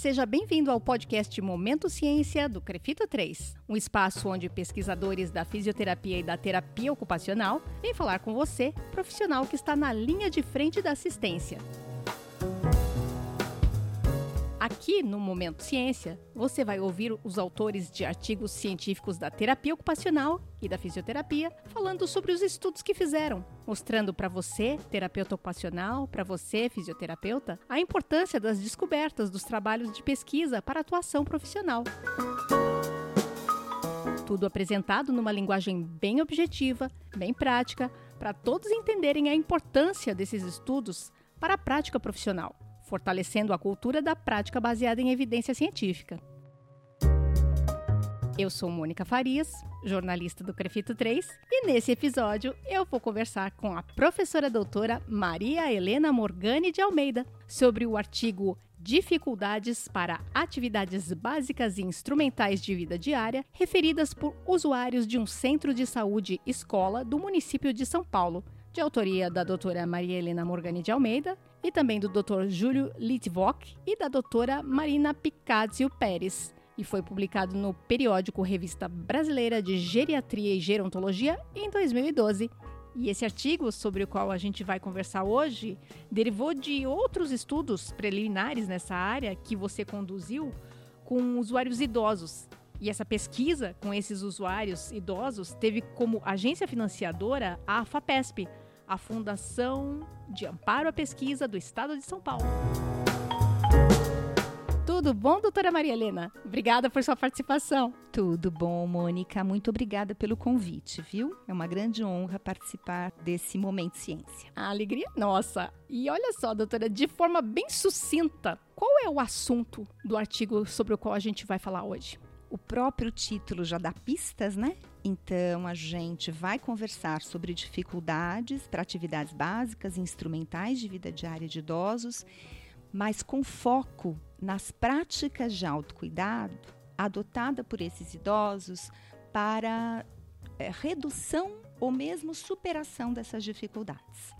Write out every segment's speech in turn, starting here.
seja bem-vindo ao podcast Momento Ciência do Crefito 3, um espaço onde pesquisadores da fisioterapia e da terapia ocupacional vêm falar com você, profissional que está na linha de frente da assistência. Aqui no Momento Ciência, você vai ouvir os autores de artigos científicos da terapia ocupacional e da fisioterapia falando sobre os estudos que fizeram, mostrando para você, terapeuta ocupacional, para você, fisioterapeuta, a importância das descobertas dos trabalhos de pesquisa para atuação profissional. Tudo apresentado numa linguagem bem objetiva, bem prática, para todos entenderem a importância desses estudos para a prática profissional fortalecendo a cultura da prática baseada em evidência científica. Eu sou Mônica Farias, jornalista do Crefito 3, e nesse episódio eu vou conversar com a professora doutora Maria Helena Morgani de Almeida sobre o artigo Dificuldades para atividades básicas e instrumentais de vida diária referidas por usuários de um centro de saúde escola do município de São Paulo, de autoria da doutora Maria Helena Morgani de Almeida e também do Dr. Júlio Litvok e da doutora Marina Picazio Pérez, e foi publicado no periódico Revista Brasileira de Geriatria e Gerontologia em 2012. E esse artigo, sobre o qual a gente vai conversar hoje, derivou de outros estudos preliminares nessa área que você conduziu com usuários idosos. E essa pesquisa com esses usuários idosos teve como agência financiadora a FAPESP, a Fundação de Amparo à Pesquisa do Estado de São Paulo. Tudo bom, doutora Maria Helena? Obrigada por sua participação. Tudo bom, Mônica. Muito obrigada pelo convite, viu? É uma grande honra participar desse Momento Ciência. A alegria é nossa. E olha só, doutora, de forma bem sucinta, qual é o assunto do artigo sobre o qual a gente vai falar hoje? O próprio título já dá pistas, né? Então, a gente vai conversar sobre dificuldades para atividades básicas e instrumentais de vida diária de idosos, mas com foco nas práticas de autocuidado adotada por esses idosos para é, redução ou mesmo superação dessas dificuldades.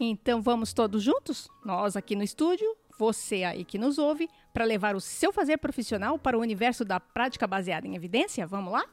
Então, vamos todos juntos? Nós aqui no estúdio, você aí que nos ouve, para levar o seu fazer profissional para o universo da prática baseada em evidência? Vamos lá?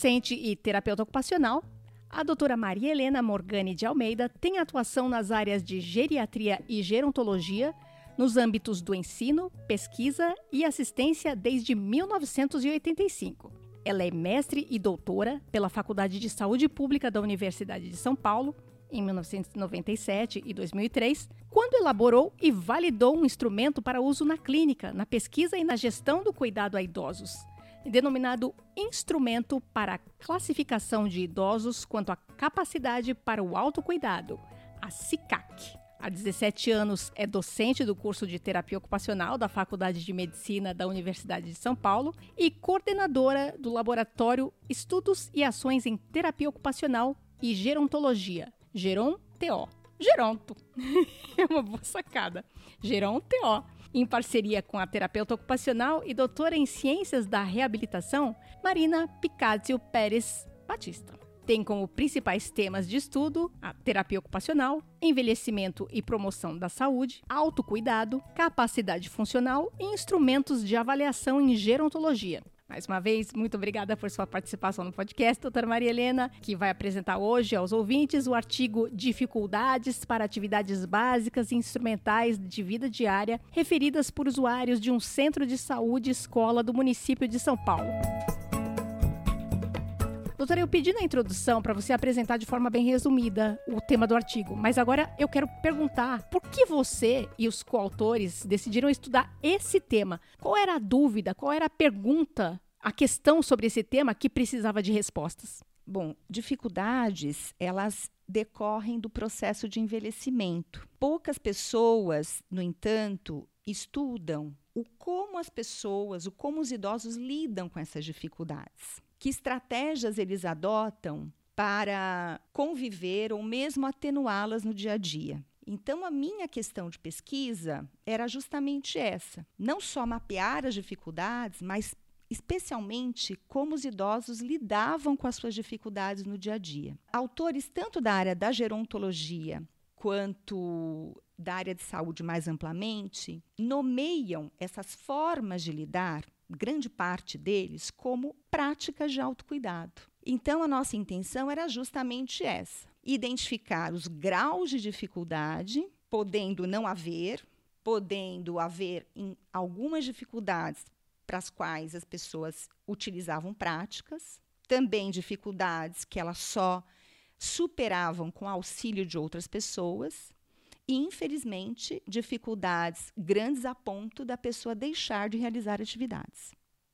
Docente e terapeuta ocupacional, a doutora Maria Helena Morgani de Almeida tem atuação nas áreas de geriatria e gerontologia, nos âmbitos do ensino, pesquisa e assistência desde 1985. Ela é mestre e doutora pela Faculdade de Saúde Pública da Universidade de São Paulo em 1997 e 2003, quando elaborou e validou um instrumento para uso na clínica, na pesquisa e na gestão do cuidado a idosos, denominado Instrumento para Classificação de Idosos quanto à Capacidade para o Autocuidado, a CICAC. Há 17 anos é docente do curso de terapia ocupacional da Faculdade de Medicina da Universidade de São Paulo e coordenadora do laboratório Estudos e Ações em Terapia Ocupacional e Gerontologia, Geron-TO. Geronto. é uma boa sacada. Geron-TO. Em parceria com a terapeuta ocupacional e doutora em Ciências da Reabilitação, Marina Picazio Pérez Batista tem como principais temas de estudo a terapia ocupacional, envelhecimento e promoção da saúde, autocuidado, capacidade funcional e instrumentos de avaliação em gerontologia. Mais uma vez, muito obrigada por sua participação no podcast, doutora Maria Helena, que vai apresentar hoje aos ouvintes o artigo Dificuldades para atividades básicas e instrumentais de vida diária referidas por usuários de um centro de saúde escola do município de São Paulo. Doutora, eu pedi na introdução para você apresentar de forma bem resumida o tema do artigo, mas agora eu quero perguntar por que você e os coautores decidiram estudar esse tema? Qual era a dúvida, qual era a pergunta, a questão sobre esse tema que precisava de respostas? Bom, dificuldades, elas decorrem do processo de envelhecimento. Poucas pessoas, no entanto, estudam o como as pessoas, o como os idosos lidam com essas dificuldades que estratégias eles adotam para conviver ou mesmo atenuá-las no dia a dia. Então, a minha questão de pesquisa era justamente essa: não só mapear as dificuldades, mas especialmente como os idosos lidavam com as suas dificuldades no dia a dia. Autores tanto da área da gerontologia quanto da área de saúde mais amplamente nomeiam essas formas de lidar, grande parte deles, como práticas de autocuidado. Então, a nossa intenção era justamente essa: identificar os graus de dificuldade, podendo não haver, podendo haver algumas dificuldades para as quais as pessoas utilizavam práticas, também dificuldades que elas só superavam com auxílio de outras pessoas, infelizmente, dificuldades grandes a ponto da pessoa deixar de realizar atividades.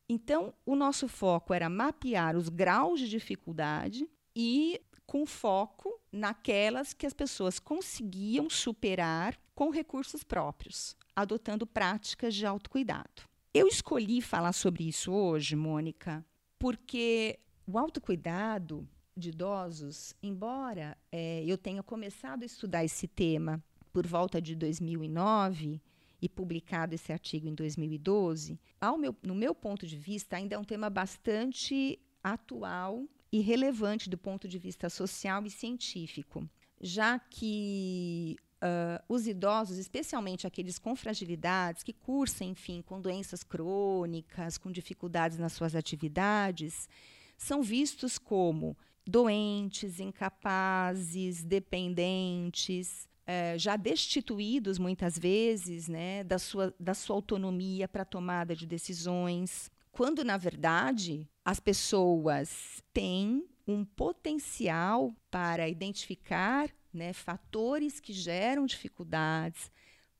Então, o nosso foco era mapear os graus de dificuldade e com foco naquelas que as pessoas conseguiam superar com recursos próprios, adotando práticas de autocuidado. Eu escolhi falar sobre isso hoje, Mônica, porque o autocuidado de idosos, embora é, eu tenha começado a estudar esse tema por volta de 2009 e publicado esse artigo em 2012, ao meu, no meu ponto de vista, ainda é um tema bastante atual e relevante do ponto de vista social e científico, já que Uh, os idosos, especialmente aqueles com fragilidades, que cursam, enfim, com doenças crônicas, com dificuldades nas suas atividades, são vistos como doentes, incapazes, dependentes, uh, já destituídos muitas vezes né, da, sua, da sua autonomia para tomada de decisões, quando, na verdade, as pessoas têm um potencial para identificar né, fatores que geram dificuldades,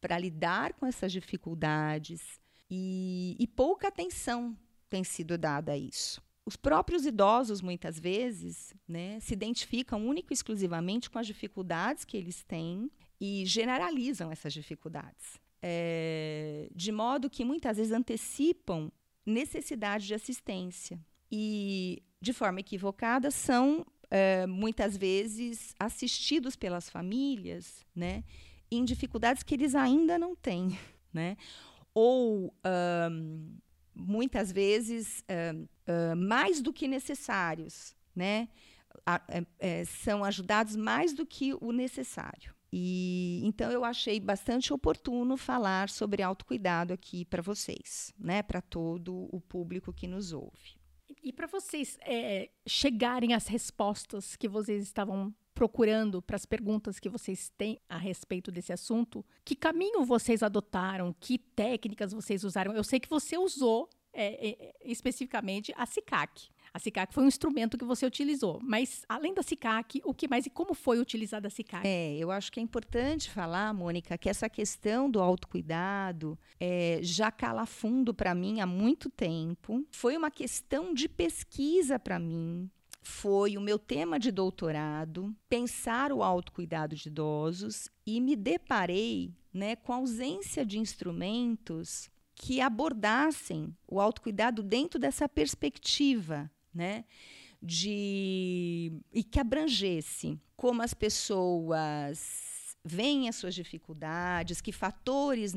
para lidar com essas dificuldades, e, e pouca atenção tem sido dada a isso. Os próprios idosos, muitas vezes, né, se identificam único e exclusivamente com as dificuldades que eles têm e generalizam essas dificuldades. É, de modo que muitas vezes antecipam necessidade de assistência. E, de forma equivocada, são é, muitas vezes assistidos pelas famílias, né, em dificuldades que eles ainda não têm, né, ou um, muitas vezes um, um, mais do que necessários, né, a, é, é, são ajudados mais do que o necessário. E então eu achei bastante oportuno falar sobre autocuidado aqui para vocês, né, para todo o público que nos ouve. E para vocês é, chegarem às respostas que vocês estavam procurando para as perguntas que vocês têm a respeito desse assunto, que caminho vocês adotaram? Que técnicas vocês usaram? Eu sei que você usou é, é, especificamente a SICAC. A SICAC foi um instrumento que você utilizou, mas além da SICAC, o que mais e como foi utilizada a SICAC? É, eu acho que é importante falar, Mônica, que essa questão do autocuidado é, já cala fundo para mim há muito tempo. Foi uma questão de pesquisa para mim, foi o meu tema de doutorado, pensar o autocuidado de idosos, e me deparei né, com a ausência de instrumentos que abordassem o autocuidado dentro dessa perspectiva né? De e que abrangesse como as pessoas veem as suas dificuldades, que fatores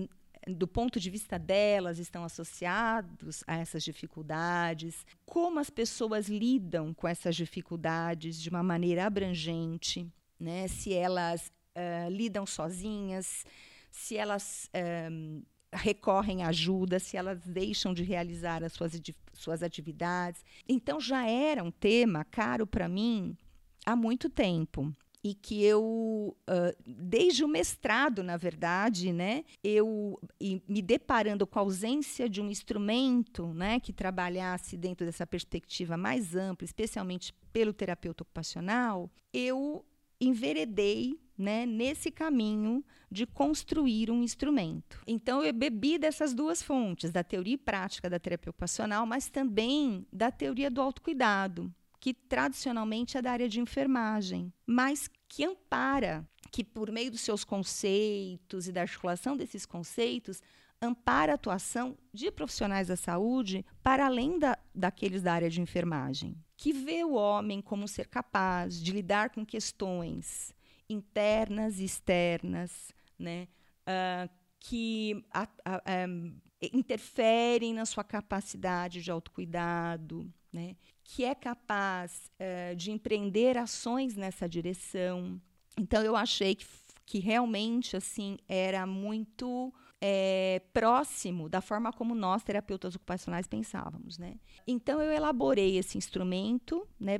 do ponto de vista delas estão associados a essas dificuldades, como as pessoas lidam com essas dificuldades de uma maneira abrangente, né? Se elas uh, lidam sozinhas, se elas uh, recorrem à ajuda, se elas deixam de realizar as suas, suas atividades. Então já era um tema caro para mim há muito tempo e que eu, uh, desde o mestrado, na verdade, né, eu me deparando com a ausência de um instrumento né, que trabalhasse dentro dessa perspectiva mais ampla, especialmente pelo terapeuta ocupacional, eu enveredei né, nesse caminho de construir um instrumento. Então, eu bebi dessas duas fontes, da teoria e prática da terapia ocupacional, mas também da teoria do autocuidado, que tradicionalmente é da área de enfermagem, mas que ampara, que por meio dos seus conceitos e da articulação desses conceitos, ampara a atuação de profissionais da saúde para além da, daqueles da área de enfermagem, que vê o homem como ser capaz de lidar com questões internas e externas, né? Uh, que a, a, um, interferem na sua capacidade de autocuidado, né? Que é capaz uh, de empreender ações nessa direção. Então, eu achei que, que realmente assim era muito é, próximo da forma como nós, terapeutas ocupacionais, pensávamos. Né? Então, eu elaborei esse instrumento né,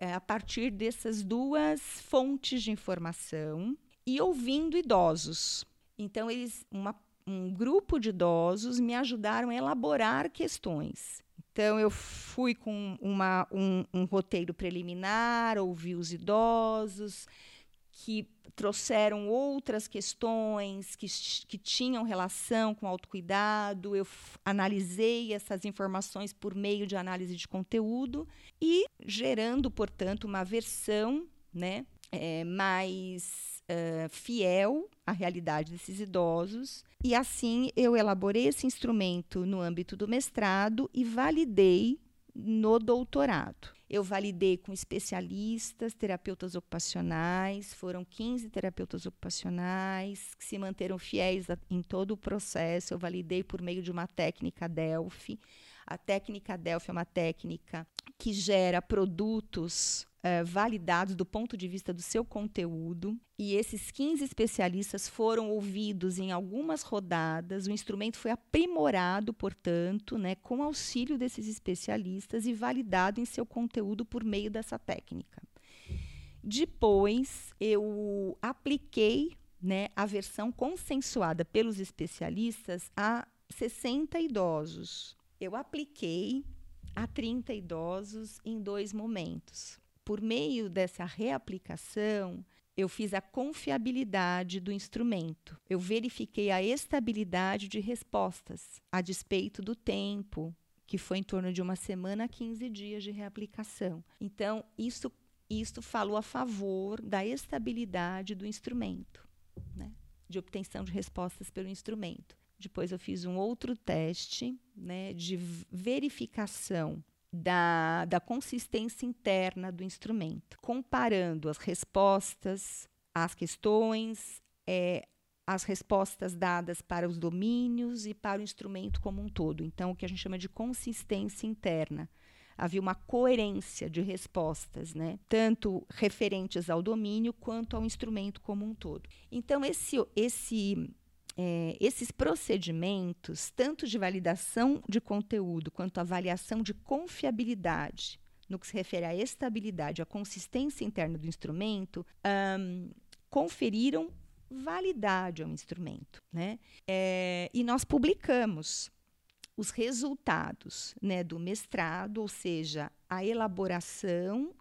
a partir dessas duas fontes de informação e ouvindo idosos. Então, eles, uma, um grupo de idosos me ajudaram a elaborar questões. Então, eu fui com uma, um, um roteiro preliminar, ouvi os idosos, que trouxeram outras questões que, que tinham relação com autocuidado. Eu analisei essas informações por meio de análise de conteúdo e gerando, portanto, uma versão né, é, mais uh, fiel à realidade desses idosos. E assim eu elaborei esse instrumento no âmbito do mestrado e validei no doutorado. Eu validei com especialistas, terapeutas ocupacionais, foram 15 terapeutas ocupacionais que se manteram fiéis a, em todo o processo. Eu validei por meio de uma técnica Delphi. A técnica Delphi é uma técnica que gera produtos uh, validados do ponto de vista do seu conteúdo. E esses 15 especialistas foram ouvidos em algumas rodadas. O instrumento foi aprimorado, portanto, né, com auxílio desses especialistas e validado em seu conteúdo por meio dessa técnica. Depois, eu apliquei né, a versão consensuada pelos especialistas a 60 idosos. Eu apliquei a 30 idosos em dois momentos por meio dessa reaplicação, eu fiz a confiabilidade do instrumento. Eu verifiquei a estabilidade de respostas, a despeito do tempo, que foi em torno de uma semana a 15 dias de reaplicação. Então, isso, isso falou a favor da estabilidade do instrumento, né? de obtenção de respostas pelo instrumento. Depois eu fiz um outro teste né, de verificação da, da consistência interna do instrumento, comparando as respostas às questões, é, as respostas dadas para os domínios e para o instrumento como um todo. Então, o que a gente chama de consistência interna. Havia uma coerência de respostas, né? tanto referentes ao domínio quanto ao instrumento como um todo. Então, esse, esse é, esses procedimentos, tanto de validação de conteúdo quanto avaliação de confiabilidade, no que se refere à estabilidade, à consistência interna do instrumento, um, conferiram validade ao instrumento. Né? É, e nós publicamos os resultados né, do mestrado, ou seja, a elaboração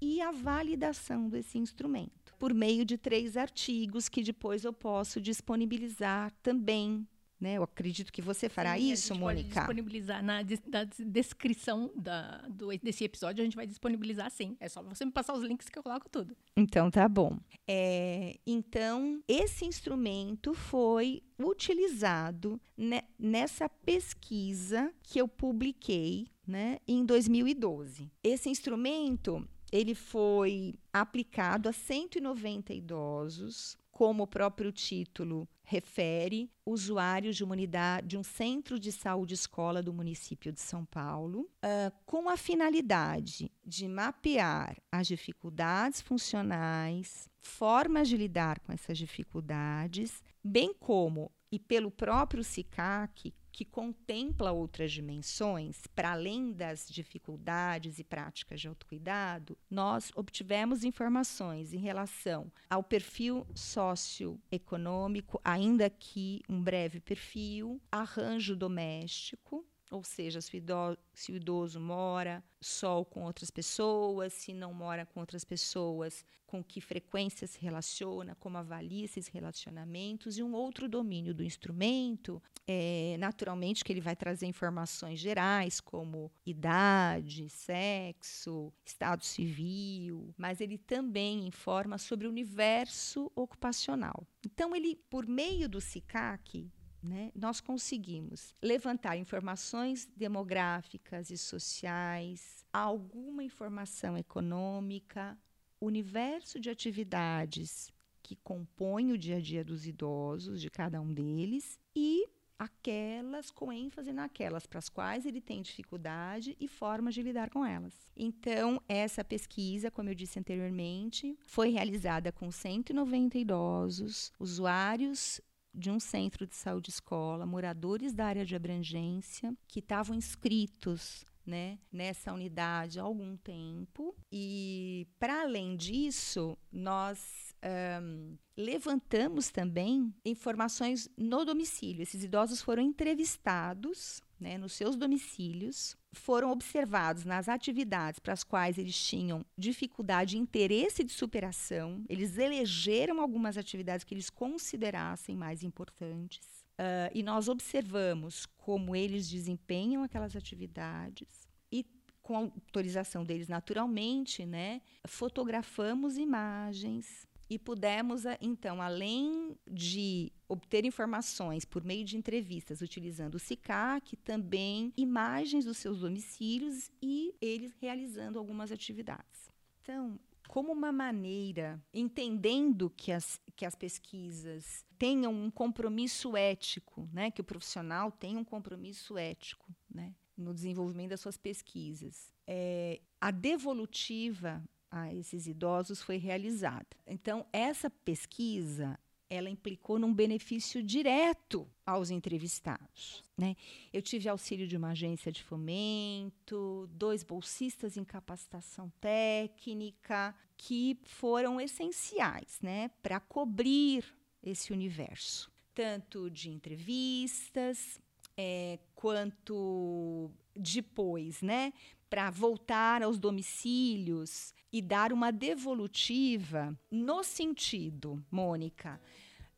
e a validação desse instrumento por meio de três artigos que depois eu posso disponibilizar também. Né? Eu acredito que você fará Sim, isso, Mônica. Pode disponibilizar na descrição da, do, desse episódio, a gente vai disponibilizar sim. É só você me passar os links que eu coloco tudo. Então tá bom. É, então, esse instrumento foi utilizado ne, nessa pesquisa que eu publiquei né, em 2012. Esse instrumento ele foi aplicado a 190 idosos, como o próprio título refere, usuários de uma unidade de um centro de saúde escola do município de São Paulo, uh, com a finalidade de mapear as dificuldades funcionais, formas de lidar com essas dificuldades, bem como e pelo próprio SICAC, que contempla outras dimensões, para além das dificuldades e práticas de autocuidado, nós obtivemos informações em relação ao perfil socioeconômico, ainda que um breve perfil, arranjo doméstico, ou seja, se o, idoso, se o idoso mora só com outras pessoas, se não mora com outras pessoas, com que frequência se relaciona, como avalia esses relacionamentos, e um outro domínio do instrumento, é, naturalmente que ele vai trazer informações gerais, como idade, sexo, estado civil, mas ele também informa sobre o universo ocupacional. Então, ele, por meio do SICAC, né, nós conseguimos levantar informações demográficas e sociais, alguma informação econômica, universo de atividades que compõem o dia a dia dos idosos, de cada um deles, e aquelas com ênfase naquelas para as quais ele tem dificuldade e formas de lidar com elas. Então, essa pesquisa, como eu disse anteriormente, foi realizada com 190 idosos, usuários de um centro de saúde escola, moradores da área de abrangência que estavam inscritos né, nessa unidade há algum tempo. E, para além disso, nós um, levantamos também informações no domicílio. Esses idosos foram entrevistados né, nos seus domicílios, foram observados nas atividades para as quais eles tinham dificuldade e interesse de superação. Eles elegeram algumas atividades que eles considerassem mais importantes. Uh, e nós observamos como eles desempenham aquelas atividades e, com autorização deles naturalmente, né, fotografamos imagens e pudemos, então, além de obter informações por meio de entrevistas utilizando o SICAC, também imagens dos seus domicílios e eles realizando algumas atividades. Então, como uma maneira, entendendo que as, que as pesquisas tenham um compromisso ético, né, que o profissional tenha um compromisso ético né, no desenvolvimento das suas pesquisas. É, a devolutiva a esses idosos foi realizada. Então, essa pesquisa ela implicou num benefício direto aos entrevistados. Né? Eu tive auxílio de uma agência de fomento, dois bolsistas em capacitação técnica, que foram essenciais né, para cobrir esse universo, tanto de entrevistas é, quanto depois, né, para voltar aos domicílios e dar uma devolutiva no sentido, Mônica,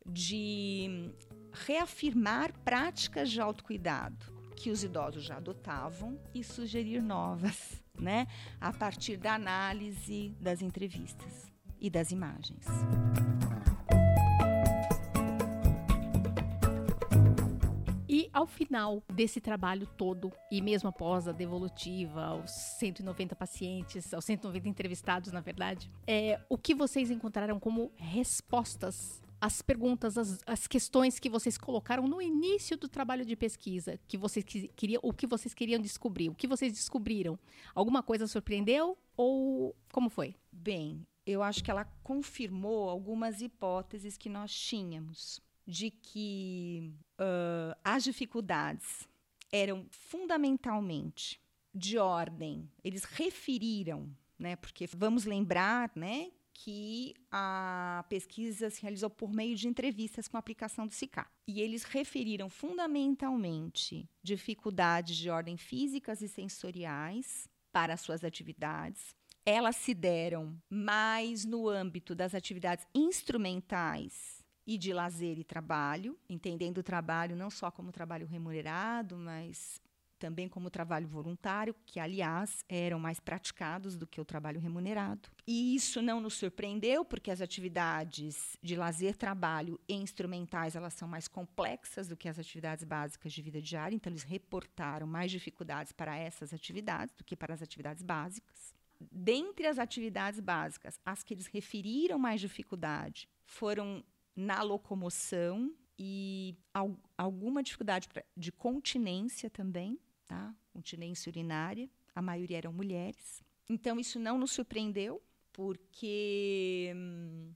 de reafirmar práticas de autocuidado que os idosos já adotavam e sugerir novas, né, a partir da análise das entrevistas e das imagens. Ao final desse trabalho todo, e mesmo após a devolutiva, aos 190 pacientes, aos 190 entrevistados, na verdade, é, o que vocês encontraram como respostas às perguntas, às, questões que vocês colocaram no início do trabalho de pesquisa, que vocês queriam, o que vocês queriam descobrir, o que vocês descobriram? Alguma coisa surpreendeu ou como foi? Bem, eu acho que ela confirmou algumas hipóteses que nós tínhamos de que uh, as dificuldades eram fundamentalmente de ordem, eles referiram, né, porque vamos lembrar né, que a pesquisa se realizou por meio de entrevistas com a aplicação do SICA. E eles referiram fundamentalmente dificuldades de ordem físicas e sensoriais para as suas atividades. Elas se deram mais no âmbito das atividades instrumentais e de lazer e trabalho, entendendo o trabalho não só como trabalho remunerado, mas também como trabalho voluntário, que aliás eram mais praticados do que o trabalho remunerado. E isso não nos surpreendeu, porque as atividades de lazer, trabalho e instrumentais, elas são mais complexas do que as atividades básicas de vida diária, então eles reportaram mais dificuldades para essas atividades do que para as atividades básicas. Dentre as atividades básicas, as que eles referiram mais dificuldade foram na locomoção e al alguma dificuldade de continência também, tá? Continência urinária. A maioria eram mulheres. Então, isso não nos surpreendeu, porque hum,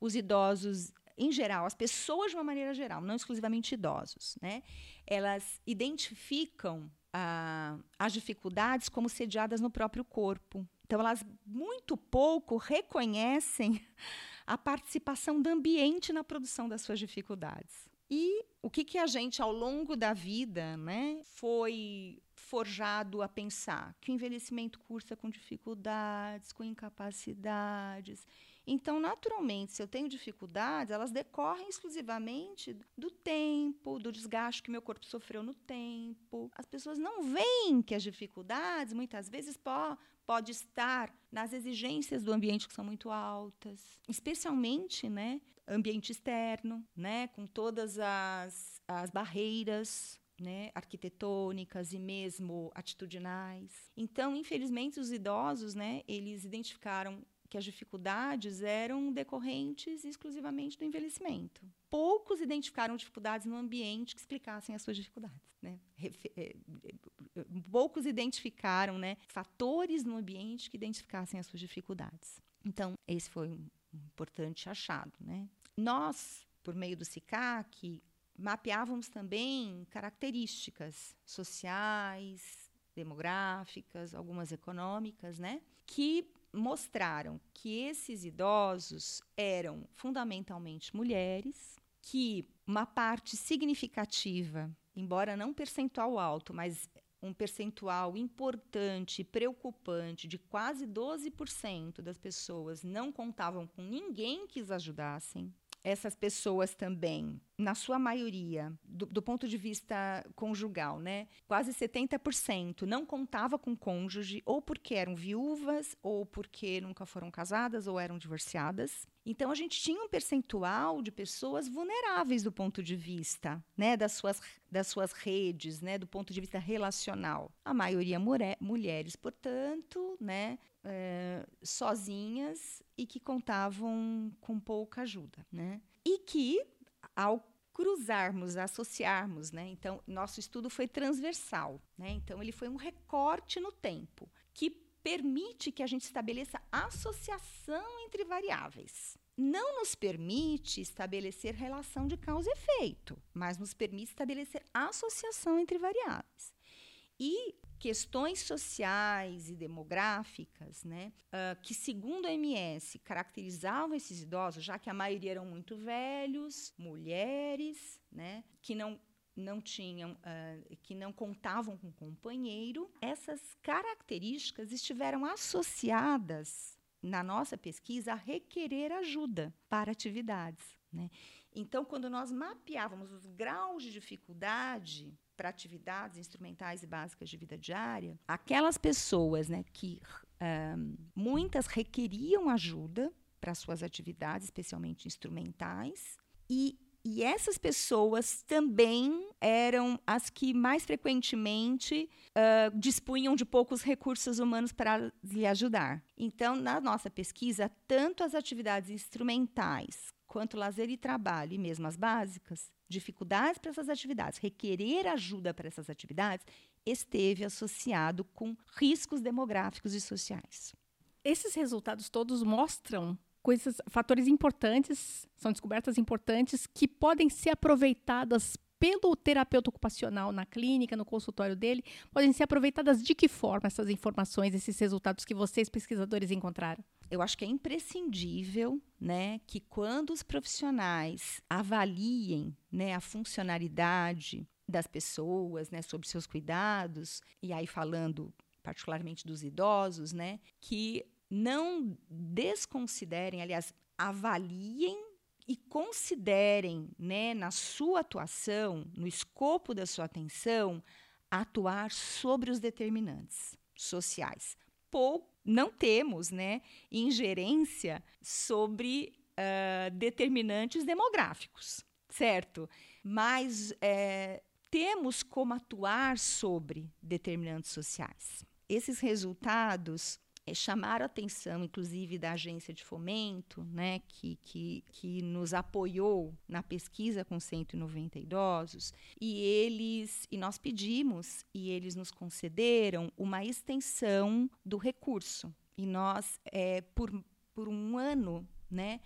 os idosos, em geral, as pessoas de uma maneira geral, não exclusivamente idosos, né? Elas identificam ah, as dificuldades como sediadas no próprio corpo. Então, elas muito pouco reconhecem a participação do ambiente na produção das suas dificuldades. E o que, que a gente, ao longo da vida, né, foi forjado a pensar? Que o envelhecimento cursa com dificuldades, com incapacidades. Então, naturalmente, se eu tenho dificuldades, elas decorrem exclusivamente do tempo, do desgaste que meu corpo sofreu no tempo. As pessoas não veem que as dificuldades, muitas vezes, po pode estar nas exigências do ambiente que são muito altas, especialmente, né, ambiente externo, né, com todas as, as barreiras né, arquitetônicas e mesmo atitudinais. Então, infelizmente, os idosos, né, eles identificaram que as dificuldades eram decorrentes exclusivamente do envelhecimento. Poucos identificaram dificuldades no ambiente que explicassem as suas dificuldades. Né? Eh, poucos identificaram né, fatores no ambiente que identificassem as suas dificuldades. Então, esse foi um importante achado. Né? Nós, por meio do SICAC, mapeávamos também características sociais, demográficas, algumas econômicas, né? que mostraram que esses idosos eram fundamentalmente mulheres, que uma parte significativa, embora não percentual alto, mas um percentual importante preocupante de quase 12% das pessoas não contavam com ninguém que os ajudassem, essas pessoas também, na sua maioria, do, do, ponto de vista conjugal, né? Quase 70% não contava com cônjuge, ou porque eram viúvas, ou porque nunca foram casadas, ou eram divorciadas. Então a gente tinha um percentual de pessoas vulneráveis do ponto de vista, né, das suas, das suas redes, né, do ponto de vista relacional. A maioria mulher, mulheres, portanto, né, é, sozinhas e que contavam com pouca ajuda, né? E que ao cruzarmos, associarmos, né? Então, nosso estudo foi transversal, né? Então, ele foi um recorte no tempo que permite que a gente estabeleça associação entre variáveis. Não nos permite estabelecer relação de causa e efeito, mas nos permite estabelecer associação entre variáveis. E questões sociais e demográficas, né, uh, que segundo a MS caracterizavam esses idosos, já que a maioria eram muito velhos, mulheres, né, que não não tinham, uh, que não contavam com companheiro, essas características estiveram associadas na nossa pesquisa a requerer ajuda para atividades. Né? Então, quando nós mapeávamos os graus de dificuldade para atividades instrumentais e básicas de vida diária, aquelas pessoas né, que um, muitas requeriam ajuda para suas atividades, especialmente instrumentais, e, e essas pessoas também eram as que mais frequentemente uh, dispunham de poucos recursos humanos para lhe ajudar. Então, na nossa pesquisa, tanto as atividades instrumentais quanto lazer e trabalho, e mesmo as básicas, dificuldades para essas atividades, requerer ajuda para essas atividades, esteve associado com riscos demográficos e sociais. Esses resultados todos mostram coisas, fatores importantes, são descobertas importantes que podem ser aproveitadas pelo terapeuta ocupacional na clínica, no consultório dele, podem ser aproveitadas de que forma essas informações, esses resultados que vocês pesquisadores encontraram? Eu acho que é imprescindível né, que quando os profissionais avaliem né, a funcionalidade das pessoas, né, sobre seus cuidados, e aí falando particularmente dos idosos, né, que não desconsiderem, aliás, avaliem e considerem, né, na sua atuação, no escopo da sua atenção, atuar sobre os determinantes sociais. Pouco não temos né, ingerência sobre uh, determinantes demográficos, certo? Mas é, temos como atuar sobre determinantes sociais. Esses resultados é, chamaram a atenção, inclusive, da agência de fomento, né, que, que, que nos apoiou na pesquisa com 190 idosos, e eles e nós pedimos e eles nos concederam uma extensão do recurso. E nós, é, por, por um ano, né,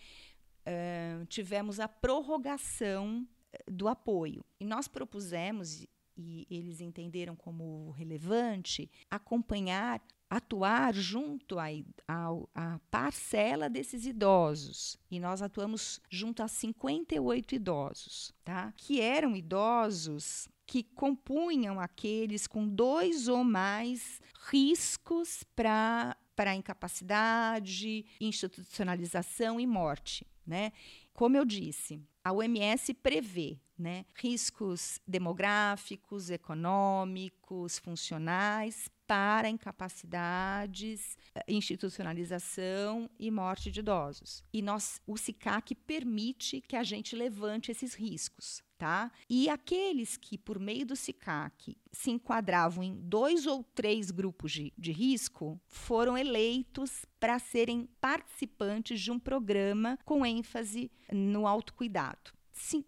uh, tivemos a prorrogação do apoio. E nós propusemos, e eles entenderam como relevante, acompanhar atuar junto à, parcela desses idosos. E nós atuamos junto a 58 idosos, tá? que eram idosos que compunham aqueles com dois ou mais riscos para para incapacidade, institucionalização e morte, né? Como eu disse, a OMS prevê né, riscos demográficos, econômicos, funcionais para incapacidades, eh, institucionalização e morte de idosos. E nós, o SICAC permite que a gente levante esses riscos. Tá? E aqueles que, por meio do SICAC, se enquadravam em dois ou três grupos de, de risco, foram eleitos para serem participantes de um programa com ênfase no autocuidado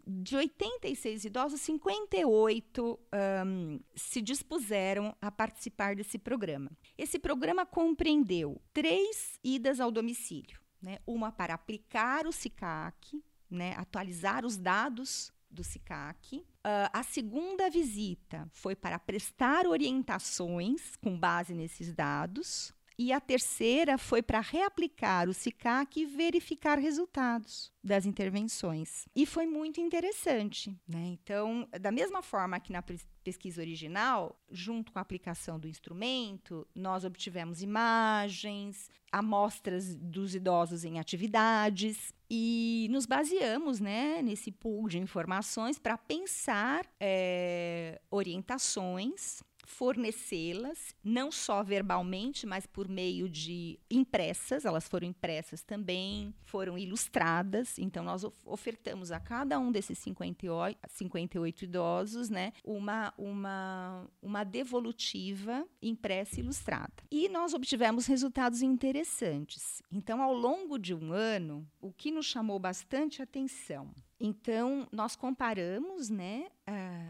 de 86 idosos, 58 um, se dispuseram a participar desse programa. Esse programa compreendeu três idas ao domicílio, né? uma para aplicar o SICAC, né? atualizar os dados do SICAC. Uh, a segunda visita foi para prestar orientações com base nesses dados. E a terceira foi para reaplicar o SICAC e verificar resultados das intervenções. E foi muito interessante. Né? Então, da mesma forma que na pesquisa original, junto com a aplicação do instrumento, nós obtivemos imagens, amostras dos idosos em atividades e nos baseamos né, nesse pool de informações para pensar é, orientações fornecê-las, não só verbalmente, mas por meio de impressas, elas foram impressas também, foram ilustradas. Então, nós ofertamos a cada um desses 58, 58 idosos né, uma, uma, uma devolutiva impressa e ilustrada. E nós obtivemos resultados interessantes. Então, ao longo de um ano, o que nos chamou bastante atenção então, nós comparamos né,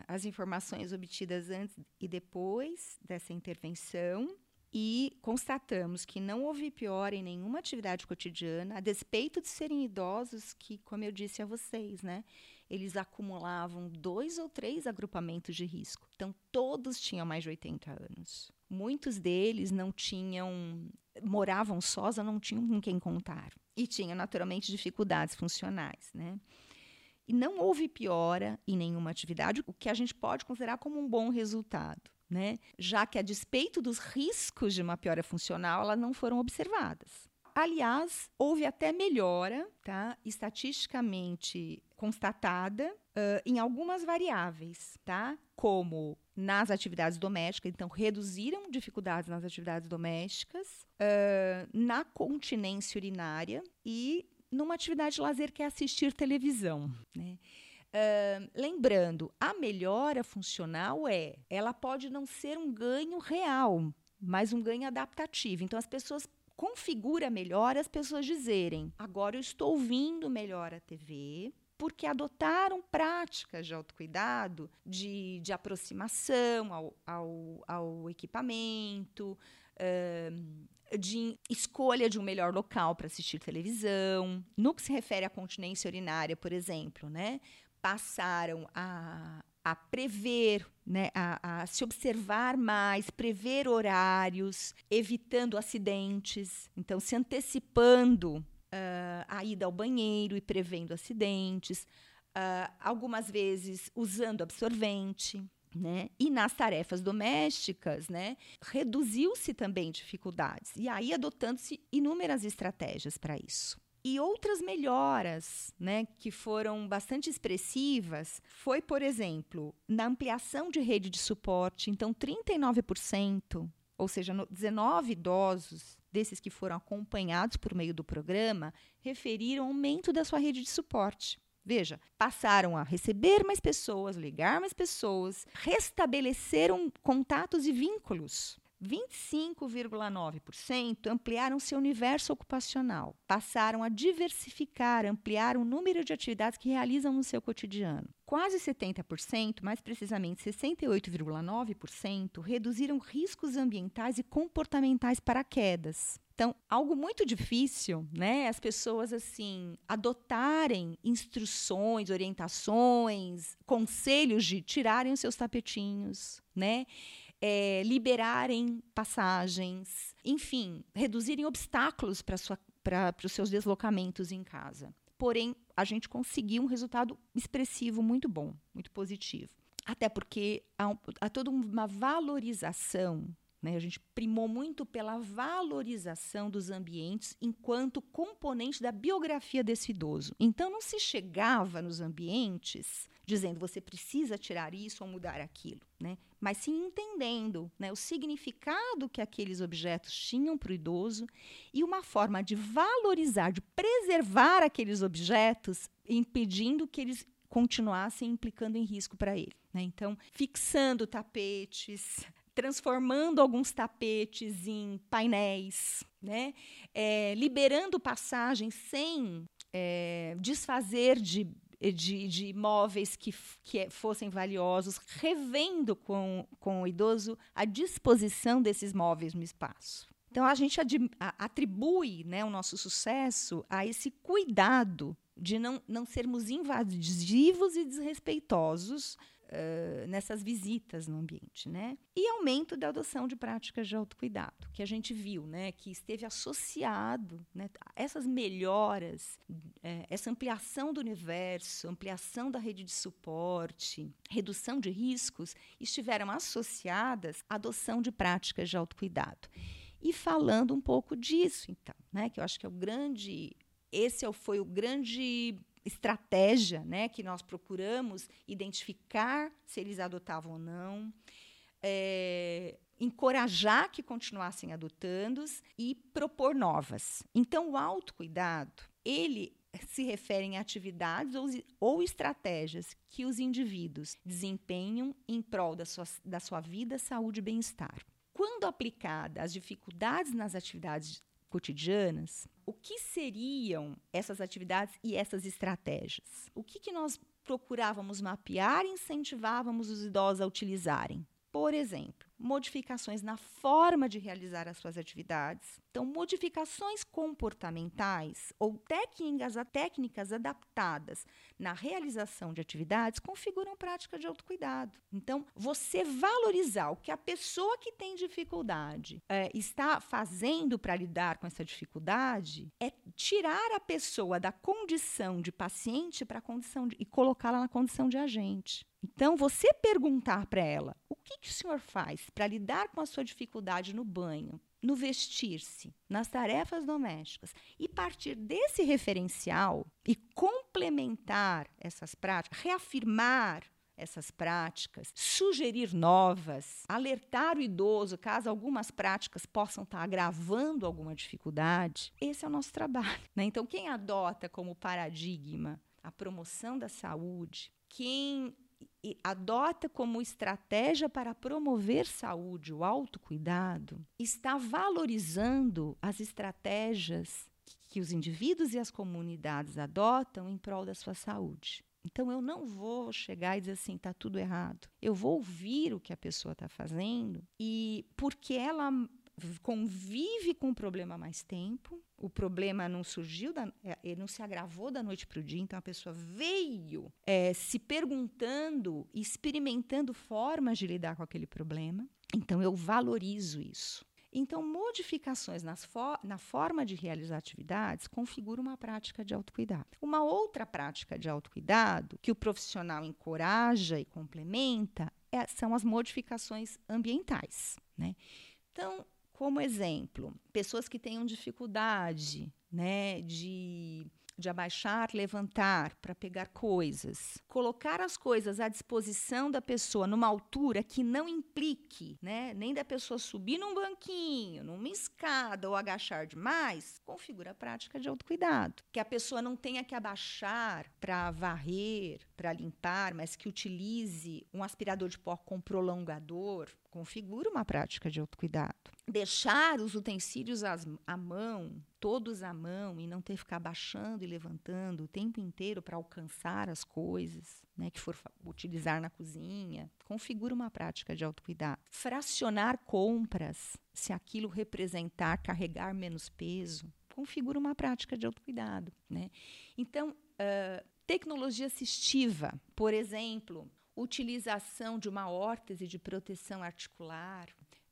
as informações obtidas antes e depois dessa intervenção e constatamos que não houve pior em nenhuma atividade cotidiana, a despeito de serem idosos que, como eu disse a vocês, né, eles acumulavam dois ou três agrupamentos de risco. Então, todos tinham mais de 80 anos. Muitos deles não tinham, moravam sós ou não tinham com quem contar. E tinham, naturalmente, dificuldades funcionais, né? E não houve piora em nenhuma atividade, o que a gente pode considerar como um bom resultado. Né? Já que, a despeito dos riscos de uma piora funcional, elas não foram observadas. Aliás, houve até melhora, tá? estatisticamente constatada, uh, em algumas variáveis, tá? como nas atividades domésticas, então reduziram dificuldades nas atividades domésticas, uh, na continência urinária e numa atividade de lazer que é assistir televisão. Né? Uh, lembrando, a melhora funcional é, ela pode não ser um ganho real, mas um ganho adaptativo. Então as pessoas configura melhor as pessoas dizerem: agora eu estou ouvindo melhor a TV, porque adotaram práticas de autocuidado, de, de aproximação ao, ao, ao equipamento, uh, de escolha de um melhor local para assistir televisão. No que se refere à continência urinária, por exemplo, né, passaram a, a prever, né, a, a, se observar mais, prever horários, evitando acidentes, então se antecipando uh, a ida ao banheiro e prevendo acidentes, uh, algumas vezes usando absorvente. Né? E nas tarefas domésticas, né, reduziu-se também dificuldades, e aí adotando-se inúmeras estratégias para isso. E outras melhoras, né, que foram bastante expressivas, foi, por exemplo, na ampliação de rede de suporte. Então, 39%, ou seja, 19 idosos desses que foram acompanhados por meio do programa, referiram aumento da sua rede de suporte. Veja, passaram a receber mais pessoas, ligar mais pessoas, restabeleceram contatos e vínculos. 25,9% ampliaram seu universo ocupacional, passaram a diversificar, ampliar o número de atividades que realizam no seu cotidiano. Quase 70%, mais precisamente 68,9%, reduziram riscos ambientais e comportamentais para quedas. Então, algo muito difícil, né? As pessoas assim adotarem instruções, orientações, conselhos de tirarem os seus tapetinhos, né? É, liberarem passagens, enfim, reduzirem obstáculos para os seus deslocamentos em casa. Porém, a gente conseguiu um resultado expressivo muito bom, muito positivo. Até porque há, há toda uma valorização né? A gente primou muito pela valorização dos ambientes enquanto componente da biografia desse idoso. Então, não se chegava nos ambientes dizendo você precisa tirar isso ou mudar aquilo, né? Mas sim entendendo né, o significado que aqueles objetos tinham para o idoso e uma forma de valorizar, de preservar aqueles objetos, impedindo que eles continuassem implicando em risco para ele. Né? Então, fixando tapetes, transformando alguns tapetes em painéis, né? É, liberando passagens sem é, desfazer de, de, de móveis que, que fossem valiosos, revendo com, com o idoso a disposição desses móveis no espaço. Então, a gente atribui né, o nosso sucesso a esse cuidado de não, não sermos invasivos e desrespeitosos nessas visitas no ambiente, né? E aumento da adoção de práticas de autocuidado, que a gente viu, né? Que esteve associado, né? Essas melhoras, uh, essa ampliação do universo, ampliação da rede de suporte, redução de riscos, estiveram associadas à adoção de práticas de autocuidado. E falando um pouco disso, então, né? Que eu acho que é o grande esse é foi o grande estratégia né, que nós procuramos identificar se eles adotavam ou não, é, encorajar que continuassem adotando e propor novas. Então, o autocuidado, ele se refere em atividades ou, ou estratégias que os indivíduos desempenham em prol da sua, da sua vida, saúde e bem-estar. Quando aplicada às dificuldades nas atividades cotidianas, o que seriam essas atividades e essas estratégias? O que, que nós procurávamos mapear e incentivávamos os idosos a utilizarem? Por exemplo, modificações na forma de realizar as suas atividades. Então, modificações comportamentais ou técnicas, técnicas adaptadas na realização de atividades configuram prática de autocuidado. Então, você valorizar o que a pessoa que tem dificuldade é, está fazendo para lidar com essa dificuldade é tirar a pessoa da condição de paciente para a condição de, e colocá-la na condição de agente. Então, você perguntar para ela o que, que o senhor faz para lidar com a sua dificuldade no banho, no vestir-se, nas tarefas domésticas e partir desse referencial e complementar essas práticas, reafirmar essas práticas, sugerir novas, alertar o idoso caso algumas práticas possam estar agravando alguma dificuldade. Esse é o nosso trabalho. Né? Então, quem adota como paradigma a promoção da saúde, quem adota como estratégia para promover saúde o autocuidado, está valorizando as estratégias que os indivíduos e as comunidades adotam em prol da sua saúde. Então eu não vou chegar e dizer assim, está tudo errado. Eu vou ouvir o que a pessoa está fazendo e porque ela convive com o problema mais tempo, o problema não surgiu, da, é, ele não se agravou da noite para o dia, então a pessoa veio é, se perguntando, experimentando formas de lidar com aquele problema. Então eu valorizo isso. Então, modificações fo na forma de realizar atividades configuram uma prática de autocuidado. Uma outra prática de autocuidado que o profissional encoraja e complementa é, são as modificações ambientais. Né? Então, como exemplo, pessoas que tenham dificuldade né, de de abaixar, levantar para pegar coisas, colocar as coisas à disposição da pessoa numa altura que não implique, né, nem da pessoa subir num banquinho, numa escada ou agachar demais, configura a prática de autocuidado. Que a pessoa não tenha que abaixar para varrer, para limpar, mas que utilize um aspirador de pó com prolongador, configura uma prática de autocuidado. Deixar os utensílios à mão, todos à mão, e não ter que ficar baixando e levantando o tempo inteiro para alcançar as coisas né, que for utilizar na cozinha, configura uma prática de autocuidado. Fracionar compras, se aquilo representar carregar menos peso, configura uma prática de autocuidado. Né? Então, uh, tecnologia assistiva, por exemplo, utilização de uma órtese de proteção articular,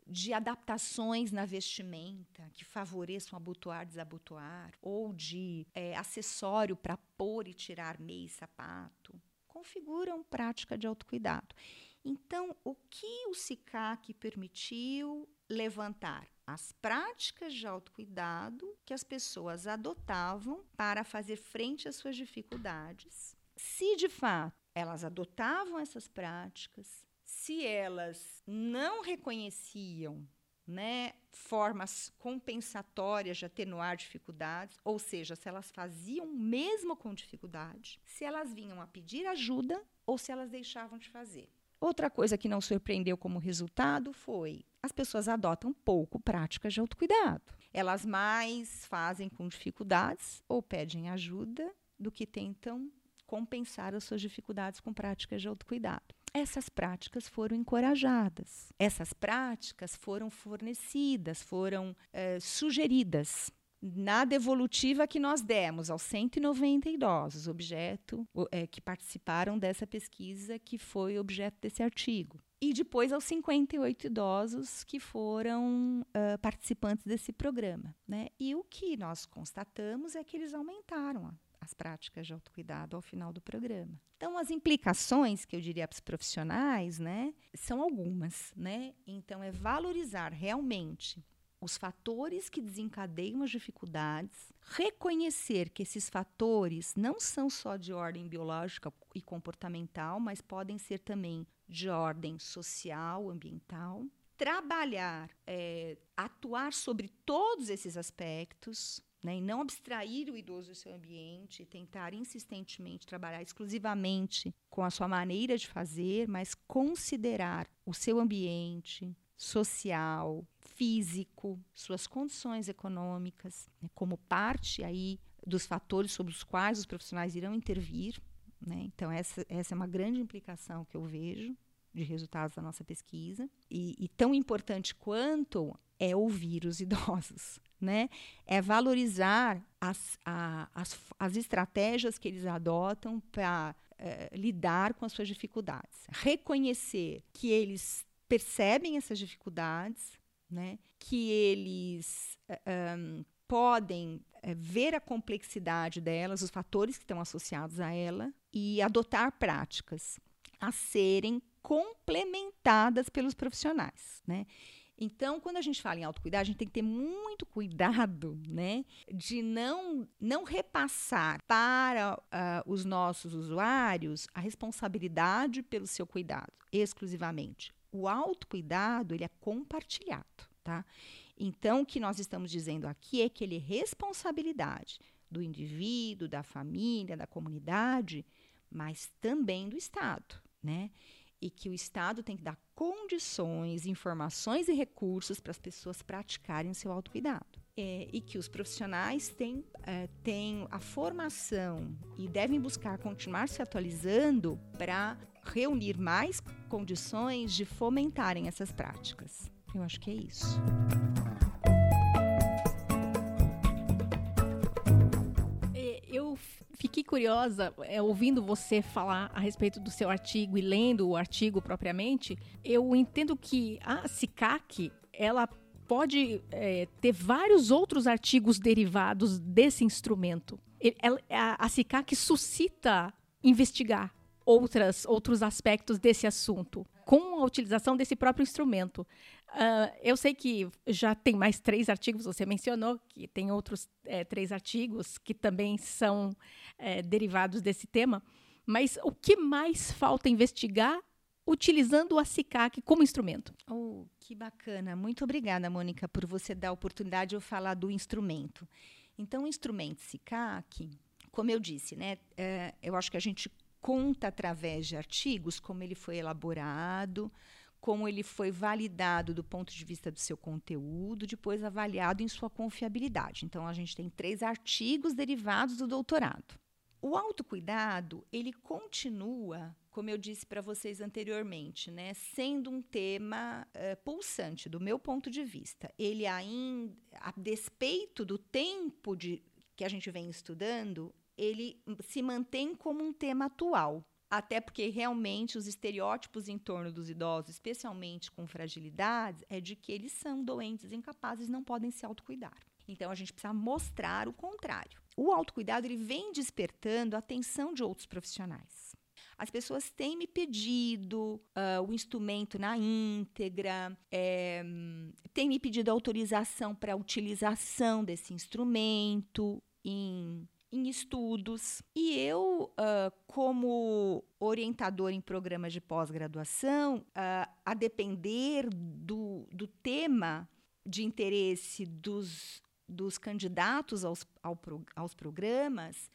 de adaptações na vestimenta que favoreçam abotoar, desabotoar, ou de é, acessório para pôr e tirar meia e sapato, configuram prática de autocuidado. Então, o que o SICAC permitiu levantar? As práticas de autocuidado que as pessoas adotavam para fazer frente às suas dificuldades. Se de fato elas adotavam essas práticas. Se elas não reconheciam né, formas compensatórias de atenuar dificuldades, ou seja, se elas faziam mesmo com dificuldade, se elas vinham a pedir ajuda ou se elas deixavam de fazer. Outra coisa que não surpreendeu como resultado foi as pessoas adotam pouco práticas de autocuidado. Elas mais fazem com dificuldades ou pedem ajuda do que tentam compensar as suas dificuldades com práticas de autocuidado essas práticas foram encorajadas, essas práticas foram fornecidas, foram é, sugeridas. Na devolutiva que nós demos aos 190 idosos, objeto é, que participaram dessa pesquisa, que foi objeto desse artigo. E depois aos 58 idosos que foram uh, participantes desse programa. Né? E o que nós constatamos é que eles aumentaram as práticas de autocuidado ao final do programa. Então, as implicações que eu diria para os profissionais, né, são algumas, né? Então, é valorizar realmente os fatores que desencadeiam as dificuldades, reconhecer que esses fatores não são só de ordem biológica e comportamental, mas podem ser também de ordem social, ambiental. Trabalhar, é, atuar sobre todos esses aspectos, né, e não abstrair o idoso do seu ambiente, tentar insistentemente trabalhar exclusivamente com a sua maneira de fazer, mas considerar o seu ambiente social, físico, suas condições econômicas, né, como parte aí dos fatores sobre os quais os profissionais irão intervir. Né? Então, essa, essa é uma grande implicação que eu vejo de resultados da nossa pesquisa. E, e tão importante quanto é ouvir os idosos né? É valorizar as, a, as, as estratégias que eles adotam para é, lidar com as suas dificuldades. Reconhecer que eles percebem essas dificuldades, né? Que eles um, podem é, ver a complexidade delas, os fatores que estão associados a ela e adotar práticas a serem complementadas pelos profissionais, né? Então, quando a gente fala em autocuidado, a gente tem que ter muito cuidado, né, de não, não repassar para uh, os nossos usuários a responsabilidade pelo seu cuidado, exclusivamente. O autocuidado, ele é compartilhado, tá? Então, o que nós estamos dizendo aqui é que ele é responsabilidade do indivíduo, da família, da comunidade, mas também do Estado, né? e que o Estado tem que dar condições, informações e recursos para as pessoas praticarem o seu autocuidado. É, e que os profissionais têm, é, têm a formação e devem buscar continuar se atualizando para reunir mais condições de fomentarem essas práticas. Eu acho que é isso. fiquei curiosa, é, ouvindo você falar a respeito do seu artigo e lendo o artigo propriamente, eu entendo que a CICAC, ela pode é, ter vários outros artigos derivados desse instrumento. Ela, a, a CICAC suscita investigar outras, outros aspectos desse assunto com a utilização desse próprio instrumento. Uh, eu sei que já tem mais três artigos, você mencionou que tem outros é, três artigos que também são é, derivados desse tema, mas o que mais falta investigar utilizando a CICAC como instrumento? Oh, que bacana. Muito obrigada, Mônica, por você dar a oportunidade de eu falar do instrumento. Então, o instrumento CICAC, como eu disse, né, é, eu acho que a gente conta através de artigos como ele foi elaborado, como ele foi validado do ponto de vista do seu conteúdo, depois avaliado em sua confiabilidade. Então a gente tem três artigos derivados do doutorado. O autocuidado, ele continua, como eu disse para vocês anteriormente, né, sendo um tema uh, pulsante do meu ponto de vista. Ele ainda, a despeito do tempo de, que a gente vem estudando, ele se mantém como um tema atual. Até porque realmente os estereótipos em torno dos idosos, especialmente com fragilidades, é de que eles são doentes, incapazes, não podem se autocuidar. Então a gente precisa mostrar o contrário. O autocuidado ele vem despertando a atenção de outros profissionais. As pessoas têm me pedido uh, o instrumento na íntegra, é, têm me pedido autorização para a utilização desse instrumento em em estudos. E eu, uh, como orientador em programas de pós-graduação, uh, a depender do, do tema de interesse dos, dos candidatos aos, ao, aos programas,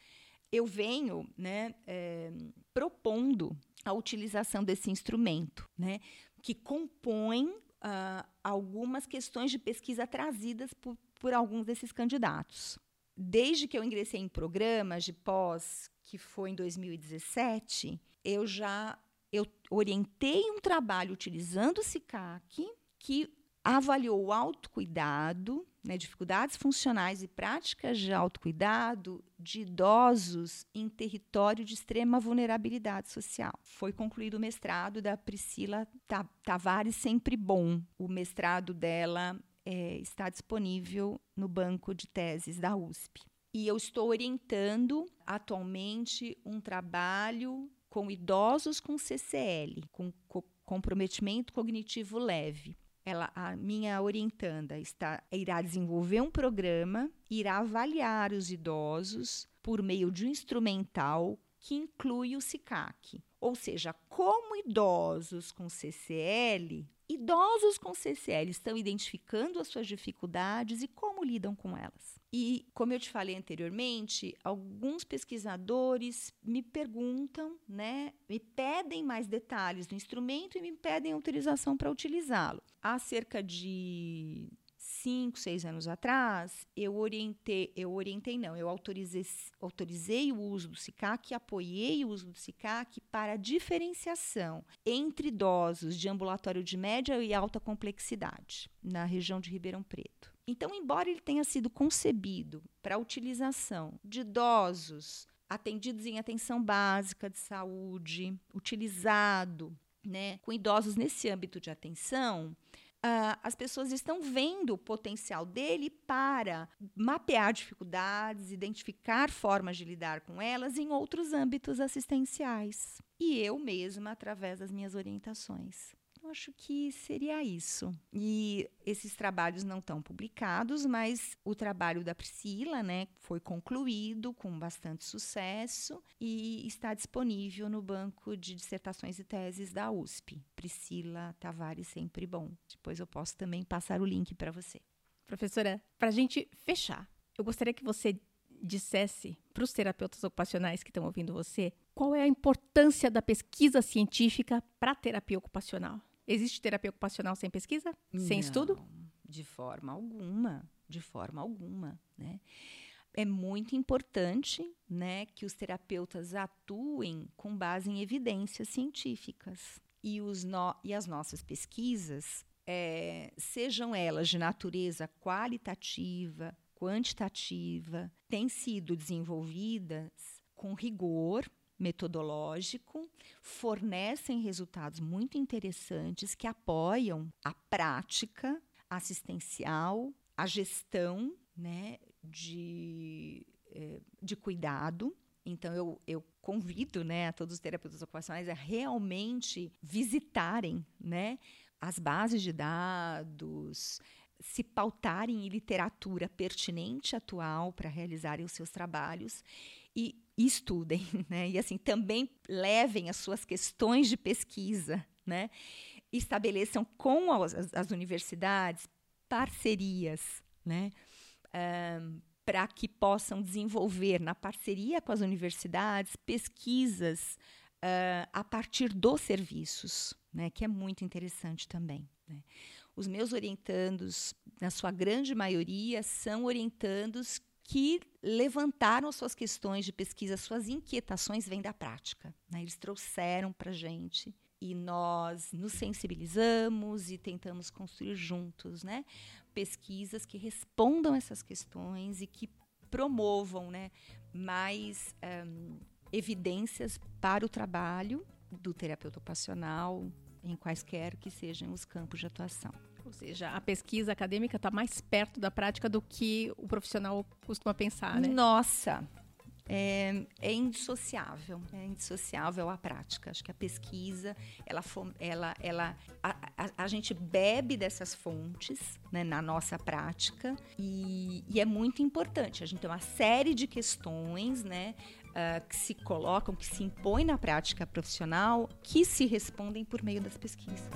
eu venho né, é, propondo a utilização desse instrumento, né, que compõe uh, algumas questões de pesquisa trazidas por, por alguns desses candidatos. Desde que eu ingressei em programas de pós, que foi em 2017, eu já eu orientei um trabalho utilizando o SICAC que avaliou o autocuidado, né, dificuldades funcionais e práticas de autocuidado de idosos em território de extrema vulnerabilidade social. Foi concluído o mestrado da Priscila Tavares Sempre Bom. O mestrado dela é, está disponível no banco de teses da USP. E eu estou orientando atualmente um trabalho com idosos com CCL, com comprometimento cognitivo leve ela, a minha orientanda está, irá desenvolver um programa, irá avaliar os idosos por meio de um instrumental que inclui o SICAC. Ou seja, como idosos com CCL, idosos com CCL estão identificando as suas dificuldades e como lidam com elas. E, como eu te falei anteriormente, alguns pesquisadores me perguntam, né, me pedem mais detalhes do instrumento e me pedem autorização para utilizá-lo. Há cerca de cinco, seis anos atrás, eu orientei, eu orientei não, eu autorizei, autorizei o uso do SICAC, apoiei o uso do SICAC para diferenciação entre idosos de ambulatório de média e alta complexidade na região de Ribeirão Preto. Então, embora ele tenha sido concebido para utilização de idosos atendidos em atenção básica de saúde, utilizado né, com idosos nesse âmbito de atenção, Uh, as pessoas estão vendo o potencial dele para mapear dificuldades, identificar formas de lidar com elas em outros âmbitos assistenciais. E eu mesma, através das minhas orientações. Acho que seria isso. E esses trabalhos não estão publicados, mas o trabalho da Priscila, né, foi concluído com bastante sucesso e está disponível no banco de dissertações e teses da USP. Priscila Tavares sempre bom. Depois eu posso também passar o link para você. Professora, para a gente fechar, eu gostaria que você dissesse para os terapeutas ocupacionais que estão ouvindo você qual é a importância da pesquisa científica para a terapia ocupacional. Existe terapia ocupacional sem pesquisa? Sem Não, estudo? De forma alguma, de forma alguma, né? É muito importante, né, que os terapeutas atuem com base em evidências científicas e, os no, e as nossas pesquisas, é, sejam elas de natureza qualitativa, quantitativa, têm sido desenvolvidas com rigor metodológico, fornecem resultados muito interessantes que apoiam a prática assistencial, a gestão né, de, eh, de cuidado. Então, eu, eu convido né, a todos os terapeutas ocupacionais a realmente visitarem né, as bases de dados, se pautarem em literatura pertinente atual para realizarem os seus trabalhos e estudem, né? E assim também levem as suas questões de pesquisa, né? Estabeleçam com as, as universidades parcerias, né? Um, para que possam desenvolver na parceria com as universidades pesquisas uh, a partir dos serviços, né? Que é muito interessante também. Né? Os meus orientandos, na sua grande maioria, são orientandos que levantaram suas questões de pesquisa, suas inquietações vêm da prática. Né? Eles trouxeram para a gente e nós nos sensibilizamos e tentamos construir juntos né? pesquisas que respondam essas questões e que promovam né, mais um, evidências para o trabalho do terapeuta ocupacional, em quaisquer que sejam os campos de atuação. Ou seja, a pesquisa acadêmica está mais perto da prática do que o profissional costuma pensar, né? Nossa, é, é, indissociável, é indissociável a prática. Acho que a pesquisa, ela, ela, ela a, a, a gente bebe dessas fontes né, na nossa prática e, e, é muito importante. A gente tem uma série de questões, né, uh, que se colocam, que se impõem na prática profissional, que se respondem por meio das pesquisas.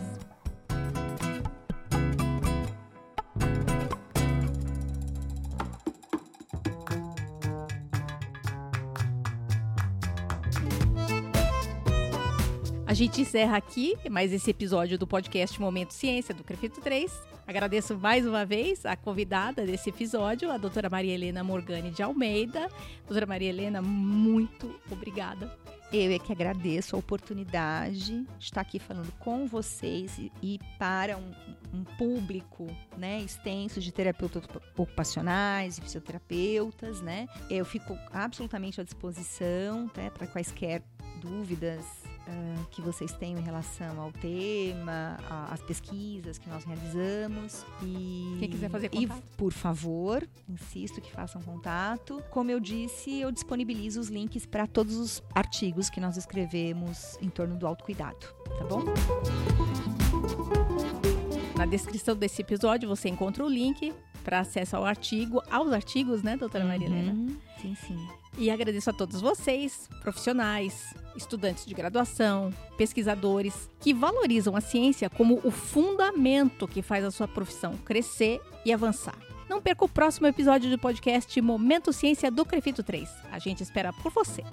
A gente encerra aqui mais esse episódio do podcast Momento Ciência do Crefito 3. Agradeço mais uma vez a convidada desse episódio, a doutora Maria Helena Morgani de Almeida. Doutora Maria Helena, muito obrigada. Eu é que agradeço a oportunidade de estar aqui falando com vocês e, para um, um, público né, extenso de terapeutas ocupacionais e fisioterapeutas. Né? Eu fico absolutamente à disposição né, para quaisquer dúvidas uh, que vocês tenham em relação ao tema, às pesquisas que nós realizamos. E, Quem quiser fazer contato. E, por favor, insisto que façam contato. Como eu disse, eu disponibilizo os links para todos os artigos que nós escrevemos em torno do autocuidado, tá bom? Na descrição desse episódio você encontra o link para acesso ao artigo, aos artigos, né, doutora uhum. Maria Helena? Sim, sim. E agradeço a todos vocês, profissionais, estudantes de graduação, pesquisadores, que valorizam a ciência como o fundamento que faz a sua profissão crescer e avançar. Não perca o próximo episódio do podcast Momento Ciência do Crefito 3. A gente espera por você.